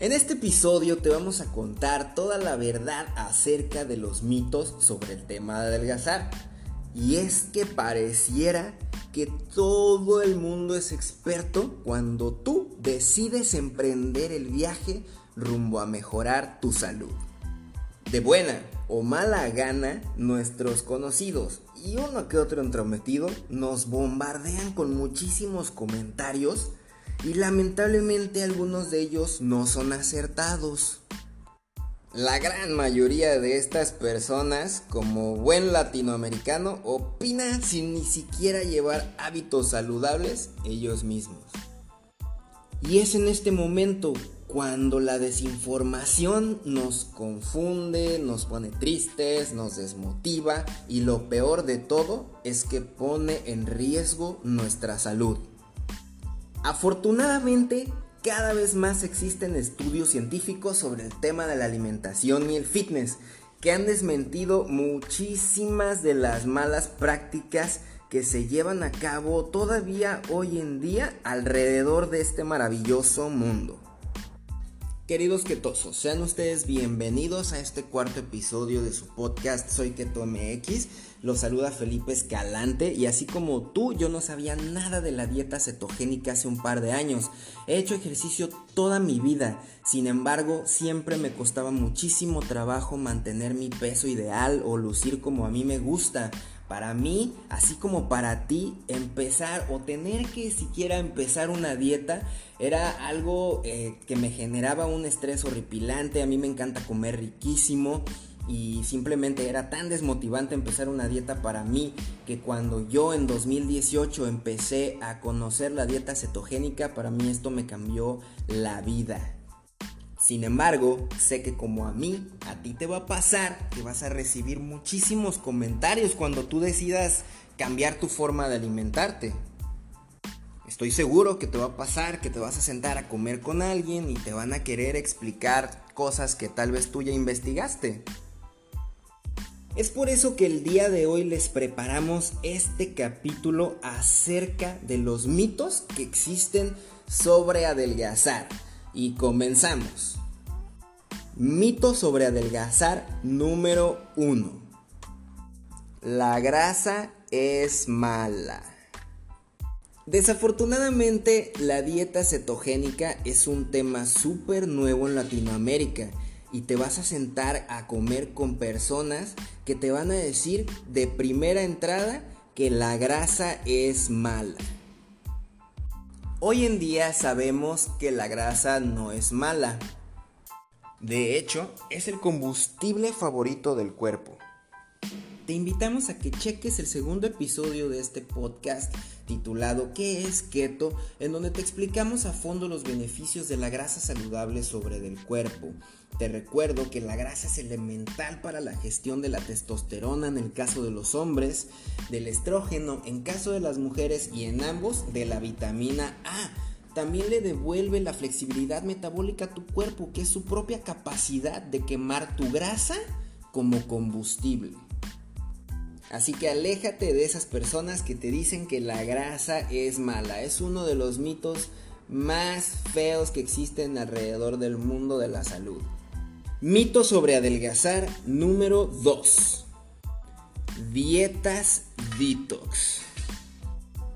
En este episodio te vamos a contar toda la verdad acerca de los mitos sobre el tema de adelgazar. Y es que pareciera que todo el mundo es experto cuando tú decides emprender el viaje rumbo a mejorar tu salud. De buena o mala gana, nuestros conocidos y uno que otro entrometido nos bombardean con muchísimos comentarios y lamentablemente algunos de ellos no son acertados. La gran mayoría de estas personas, como buen latinoamericano, opina sin ni siquiera llevar hábitos saludables ellos mismos. Y es en este momento cuando la desinformación nos confunde, nos pone tristes, nos desmotiva y lo peor de todo es que pone en riesgo nuestra salud. Afortunadamente, cada vez más existen estudios científicos sobre el tema de la alimentación y el fitness que han desmentido muchísimas de las malas prácticas que se llevan a cabo todavía hoy en día alrededor de este maravilloso mundo. Queridos ketosos, sean ustedes bienvenidos a este cuarto episodio de su podcast Soy Keto MX. Los saluda Felipe Escalante y así como tú, yo no sabía nada de la dieta cetogénica hace un par de años. He hecho ejercicio toda mi vida, sin embargo, siempre me costaba muchísimo trabajo mantener mi peso ideal o lucir como a mí me gusta. Para mí, así como para ti, empezar o tener que siquiera empezar una dieta era algo eh, que me generaba un estrés horripilante. A mí me encanta comer riquísimo y simplemente era tan desmotivante empezar una dieta para mí que cuando yo en 2018 empecé a conocer la dieta cetogénica, para mí esto me cambió la vida. Sin embargo, sé que como a mí, a ti te va a pasar que vas a recibir muchísimos comentarios cuando tú decidas cambiar tu forma de alimentarte. Estoy seguro que te va a pasar que te vas a sentar a comer con alguien y te van a querer explicar cosas que tal vez tú ya investigaste. Es por eso que el día de hoy les preparamos este capítulo acerca de los mitos que existen sobre adelgazar. Y comenzamos. Mito sobre adelgazar número 1. La grasa es mala. Desafortunadamente, la dieta cetogénica es un tema súper nuevo en Latinoamérica y te vas a sentar a comer con personas que te van a decir de primera entrada que la grasa es mala. Hoy en día sabemos que la grasa no es mala, de hecho, es el combustible favorito del cuerpo. Te invitamos a que cheques el segundo episodio de este podcast titulado ¿Qué es keto? en donde te explicamos a fondo los beneficios de la grasa saludable sobre el cuerpo. Te recuerdo que la grasa es elemental para la gestión de la testosterona en el caso de los hombres, del estrógeno en caso de las mujeres y en ambos de la vitamina A también le devuelve la flexibilidad metabólica a tu cuerpo, que es su propia capacidad de quemar tu grasa como combustible. Así que aléjate de esas personas que te dicen que la grasa es mala. Es uno de los mitos más feos que existen alrededor del mundo de la salud. Mito sobre adelgazar número 2. Dietas detox.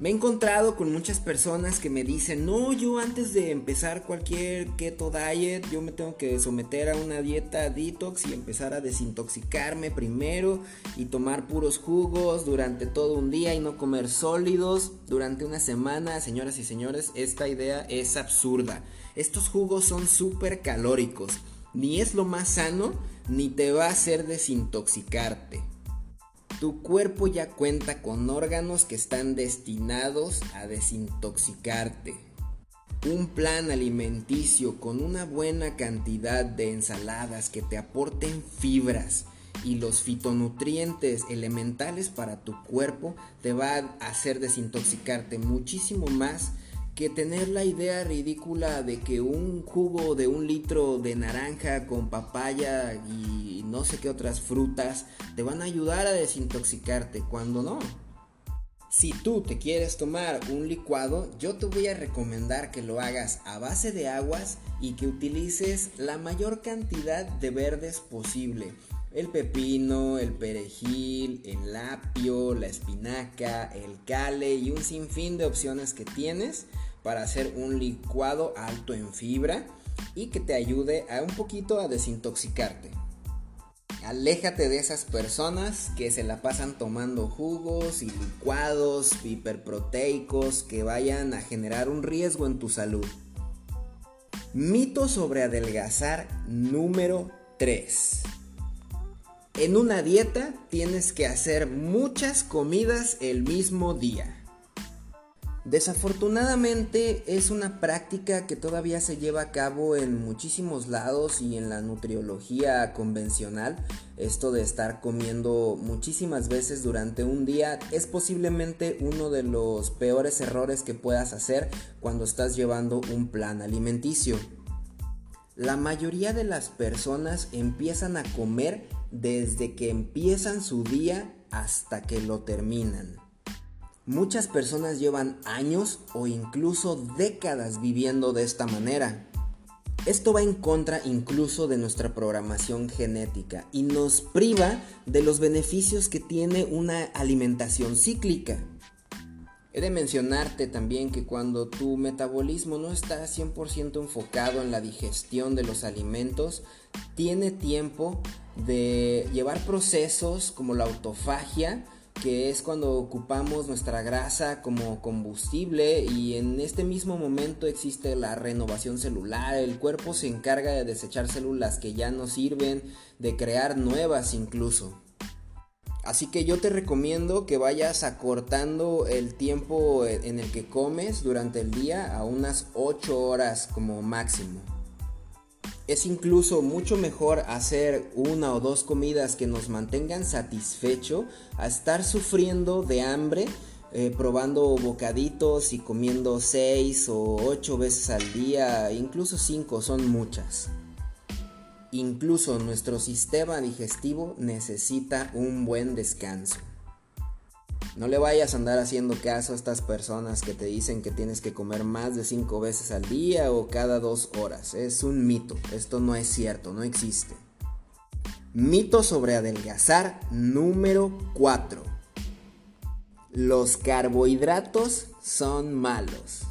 Me he encontrado con muchas personas que me dicen, no, yo antes de empezar cualquier keto diet, yo me tengo que someter a una dieta detox y empezar a desintoxicarme primero y tomar puros jugos durante todo un día y no comer sólidos durante una semana. Señoras y señores, esta idea es absurda. Estos jugos son súper calóricos. Ni es lo más sano, ni te va a hacer desintoxicarte. Tu cuerpo ya cuenta con órganos que están destinados a desintoxicarte. Un plan alimenticio con una buena cantidad de ensaladas que te aporten fibras y los fitonutrientes elementales para tu cuerpo te va a hacer desintoxicarte muchísimo más que tener la idea ridícula de que un jugo de un litro de naranja con papaya y no sé qué otras frutas te van a ayudar a desintoxicarte, cuando no. Si tú te quieres tomar un licuado, yo te voy a recomendar que lo hagas a base de aguas y que utilices la mayor cantidad de verdes posible. El pepino, el perejil, el apio, la espinaca, el cale y un sinfín de opciones que tienes para hacer un licuado alto en fibra y que te ayude a un poquito a desintoxicarte. Aléjate de esas personas que se la pasan tomando jugos y licuados hiperproteicos que vayan a generar un riesgo en tu salud. Mito sobre adelgazar número 3. En una dieta tienes que hacer muchas comidas el mismo día. Desafortunadamente es una práctica que todavía se lleva a cabo en muchísimos lados y en la nutriología convencional. Esto de estar comiendo muchísimas veces durante un día es posiblemente uno de los peores errores que puedas hacer cuando estás llevando un plan alimenticio. La mayoría de las personas empiezan a comer desde que empiezan su día hasta que lo terminan. Muchas personas llevan años o incluso décadas viviendo de esta manera. Esto va en contra incluso de nuestra programación genética y nos priva de los beneficios que tiene una alimentación cíclica. He de mencionarte también que cuando tu metabolismo no está 100% enfocado en la digestión de los alimentos, tiene tiempo de llevar procesos como la autofagia, que es cuando ocupamos nuestra grasa como combustible y en este mismo momento existe la renovación celular, el cuerpo se encarga de desechar células que ya no sirven, de crear nuevas incluso. Así que yo te recomiendo que vayas acortando el tiempo en el que comes durante el día a unas 8 horas como máximo. Es incluso mucho mejor hacer una o dos comidas que nos mantengan satisfecho a estar sufriendo de hambre, eh, probando bocaditos y comiendo seis o ocho veces al día, incluso cinco son muchas. Incluso nuestro sistema digestivo necesita un buen descanso. No le vayas a andar haciendo caso a estas personas que te dicen que tienes que comer más de 5 veces al día o cada 2 horas. Es un mito, esto no es cierto, no existe. Mito sobre adelgazar número 4. Los carbohidratos son malos.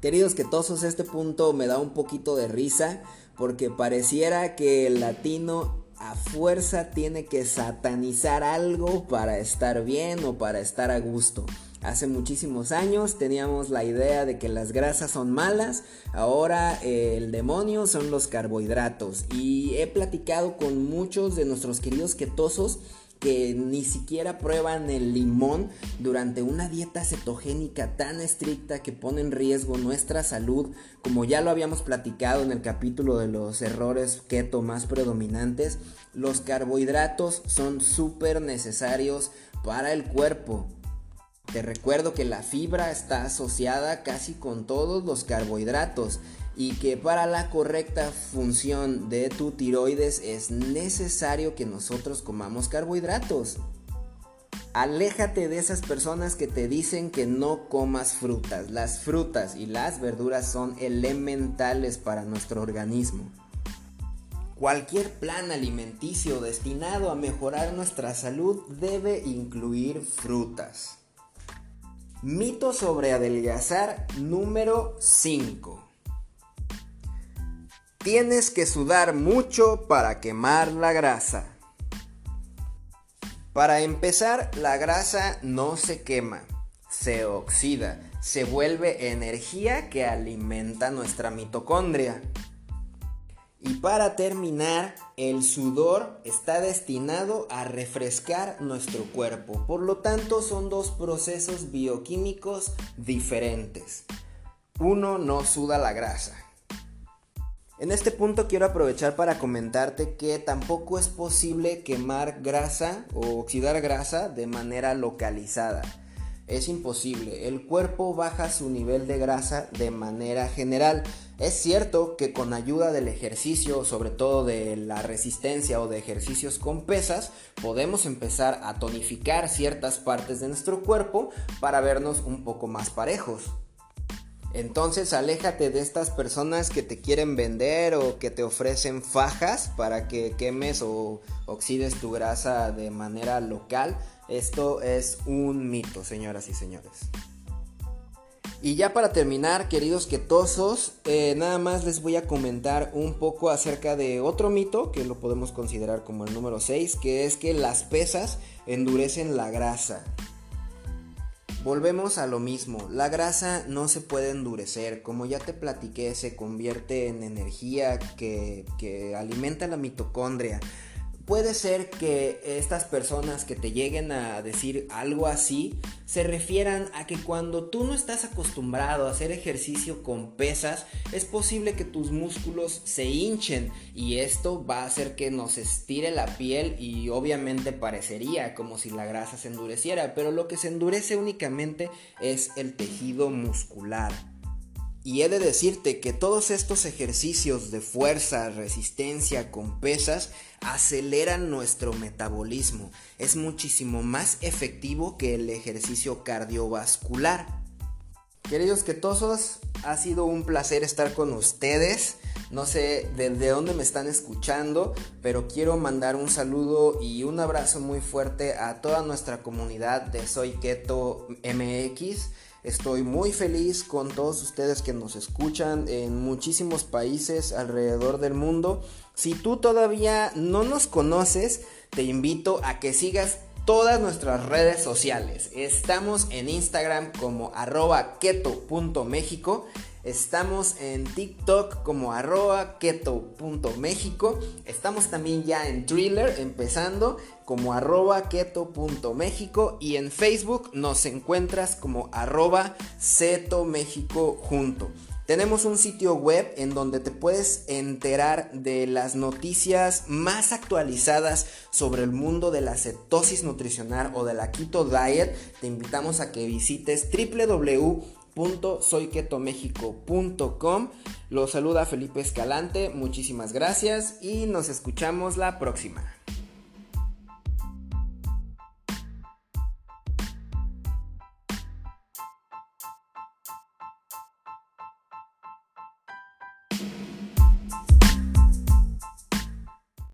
Queridos que tosos, este punto me da un poquito de risa porque pareciera que el latino a fuerza tiene que satanizar algo para estar bien o para estar a gusto. Hace muchísimos años teníamos la idea de que las grasas son malas, ahora eh, el demonio son los carbohidratos y he platicado con muchos de nuestros queridos ketosos que ni siquiera prueban el limón durante una dieta cetogénica tan estricta que pone en riesgo nuestra salud, como ya lo habíamos platicado en el capítulo de los errores keto más predominantes, los carbohidratos son súper necesarios para el cuerpo. Te recuerdo que la fibra está asociada casi con todos los carbohidratos y que para la correcta función de tu tiroides es necesario que nosotros comamos carbohidratos. Aléjate de esas personas que te dicen que no comas frutas. Las frutas y las verduras son elementales para nuestro organismo. Cualquier plan alimenticio destinado a mejorar nuestra salud debe incluir frutas. Mito sobre adelgazar número 5. Tienes que sudar mucho para quemar la grasa. Para empezar, la grasa no se quema, se oxida, se vuelve energía que alimenta nuestra mitocondria. Y para terminar, el sudor está destinado a refrescar nuestro cuerpo. Por lo tanto, son dos procesos bioquímicos diferentes. Uno no suda la grasa en este punto quiero aprovechar para comentarte que tampoco es posible quemar grasa o oxidar grasa de manera localizada. Es imposible. El cuerpo baja su nivel de grasa de manera general. Es cierto que con ayuda del ejercicio, sobre todo de la resistencia o de ejercicios con pesas, podemos empezar a tonificar ciertas partes de nuestro cuerpo para vernos un poco más parejos. Entonces aléjate de estas personas que te quieren vender o que te ofrecen fajas para que quemes o oxides tu grasa de manera local. Esto es un mito, señoras y señores. Y ya para terminar, queridos quetosos, eh, nada más les voy a comentar un poco acerca de otro mito que lo podemos considerar como el número 6, que es que las pesas endurecen la grasa. Volvemos a lo mismo, la grasa no se puede endurecer, como ya te platiqué, se convierte en energía que, que alimenta la mitocondria puede ser que estas personas que te lleguen a decir algo así se refieran a que cuando tú no estás acostumbrado a hacer ejercicio con pesas, es posible que tus músculos se hinchen y esto va a hacer que nos estire la piel y obviamente parecería como si la grasa se endureciera, pero lo que se endurece únicamente es el tejido muscular. Y he de decirte que todos estos ejercicios de fuerza, resistencia con pesas aceleran nuestro metabolismo. Es muchísimo más efectivo que el ejercicio cardiovascular. Queridos quetosos, ha sido un placer estar con ustedes. No sé desde dónde me están escuchando, pero quiero mandar un saludo y un abrazo muy fuerte a toda nuestra comunidad de Soy Keto MX. Estoy muy feliz con todos ustedes que nos escuchan en muchísimos países alrededor del mundo. Si tú todavía no nos conoces, te invito a que sigas todas nuestras redes sociales. Estamos en Instagram como arroba keto.mexico. Estamos en TikTok como arroba keto.mexico. Estamos también ya en Thriller empezando como arroba keto.mexico. Y en Facebook nos encuentras como arroba Mexico junto. Tenemos un sitio web en donde te puedes enterar de las noticias más actualizadas sobre el mundo de la cetosis nutricional o de la keto diet. Te invitamos a que visites www.soyketomexico.com. Los saluda Felipe Escalante, muchísimas gracias y nos escuchamos la próxima.